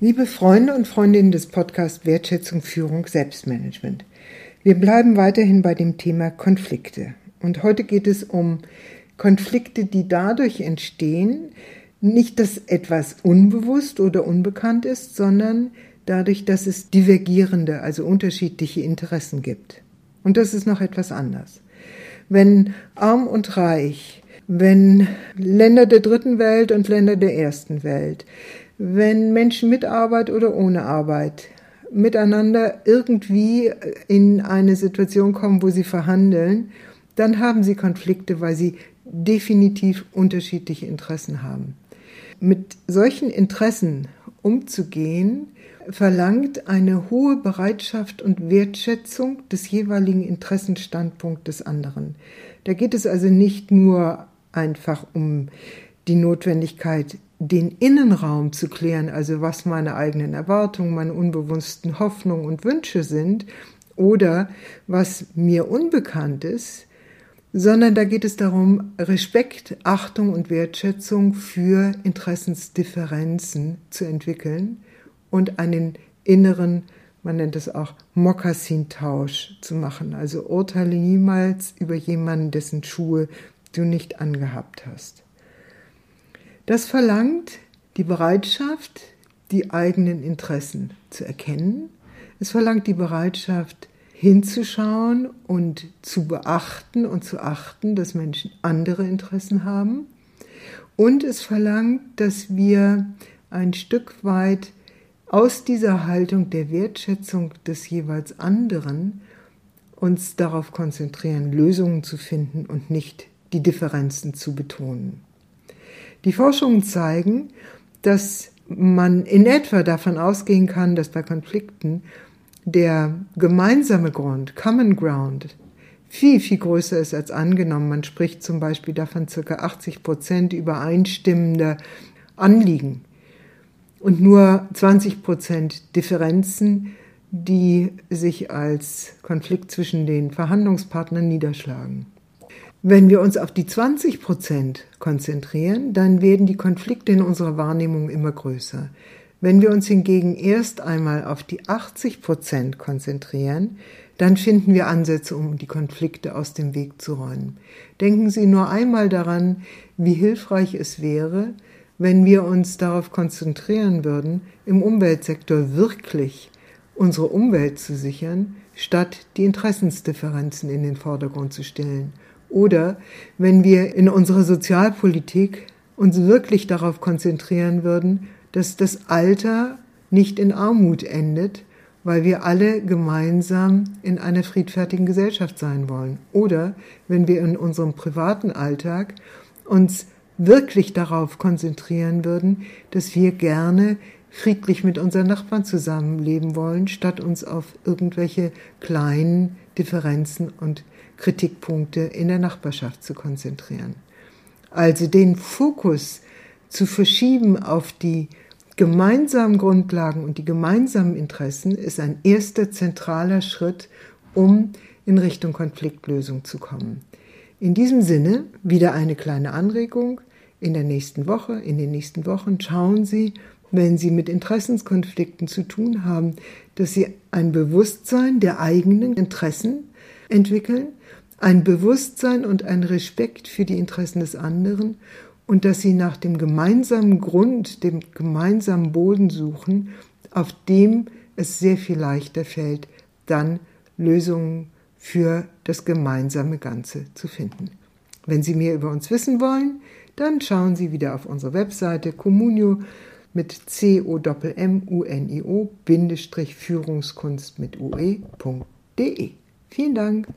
Liebe Freunde und Freundinnen des Podcasts Wertschätzung, Führung, Selbstmanagement. Wir bleiben weiterhin bei dem Thema Konflikte. Und heute geht es um Konflikte, die dadurch entstehen, nicht, dass etwas unbewusst oder unbekannt ist, sondern dadurch, dass es divergierende, also unterschiedliche Interessen gibt. Und das ist noch etwas anders. Wenn arm und reich, wenn Länder der dritten Welt und Länder der ersten Welt, wenn Menschen mit Arbeit oder ohne Arbeit miteinander irgendwie in eine Situation kommen, wo sie verhandeln, dann haben sie Konflikte, weil sie definitiv unterschiedliche Interessen haben. Mit solchen Interessen umzugehen, verlangt eine hohe Bereitschaft und Wertschätzung des jeweiligen Interessenstandpunkts des anderen. Da geht es also nicht nur einfach um die Notwendigkeit, den Innenraum zu klären, also was meine eigenen Erwartungen, meine unbewussten Hoffnungen und Wünsche sind oder was mir unbekannt ist, sondern da geht es darum, Respekt, Achtung und Wertschätzung für Interessensdifferenzen zu entwickeln und einen inneren, man nennt es auch Mokassintausch zu machen. Also urteile niemals über jemanden, dessen Schuhe du nicht angehabt hast. Das verlangt die Bereitschaft, die eigenen Interessen zu erkennen. Es verlangt die Bereitschaft, hinzuschauen und zu beachten und zu achten, dass Menschen andere Interessen haben. Und es verlangt, dass wir ein Stück weit aus dieser Haltung der Wertschätzung des jeweils anderen uns darauf konzentrieren, Lösungen zu finden und nicht die Differenzen zu betonen. Die Forschungen zeigen, dass man in etwa davon ausgehen kann, dass bei Konflikten der gemeinsame Grund, Common Ground, viel, viel größer ist als angenommen. Man spricht zum Beispiel davon circa 80 Prozent übereinstimmender Anliegen und nur 20 Prozent Differenzen, die sich als Konflikt zwischen den Verhandlungspartnern niederschlagen. Wenn wir uns auf die 20 Prozent konzentrieren, dann werden die Konflikte in unserer Wahrnehmung immer größer. Wenn wir uns hingegen erst einmal auf die 80 Prozent konzentrieren, dann finden wir Ansätze, um die Konflikte aus dem Weg zu räumen. Denken Sie nur einmal daran, wie hilfreich es wäre, wenn wir uns darauf konzentrieren würden, im Umweltsektor wirklich unsere Umwelt zu sichern, statt die Interessensdifferenzen in den Vordergrund zu stellen oder wenn wir in unserer Sozialpolitik uns wirklich darauf konzentrieren würden, dass das Alter nicht in Armut endet, weil wir alle gemeinsam in einer friedfertigen Gesellschaft sein wollen. Oder wenn wir in unserem privaten Alltag uns wirklich darauf konzentrieren würden, dass wir gerne friedlich mit unseren Nachbarn zusammenleben wollen, statt uns auf irgendwelche kleinen Differenzen und Kritikpunkte in der Nachbarschaft zu konzentrieren. Also den Fokus zu verschieben auf die gemeinsamen Grundlagen und die gemeinsamen Interessen ist ein erster zentraler Schritt, um in Richtung Konfliktlösung zu kommen. In diesem Sinne wieder eine kleine Anregung. In der nächsten Woche, in den nächsten Wochen schauen Sie, wenn Sie mit Interessenskonflikten zu tun haben, dass Sie ein Bewusstsein der eigenen Interessen entwickeln, ein Bewusstsein und ein Respekt für die Interessen des anderen und dass sie nach dem gemeinsamen Grund, dem gemeinsamen Boden suchen, auf dem es sehr viel leichter fällt, dann Lösungen für das gemeinsame Ganze zu finden. Wenn Sie mehr über uns wissen wollen, dann schauen Sie wieder auf unsere Webseite communio mit c o m u n i o Führungskunst mit ue.de. Vielen Dank.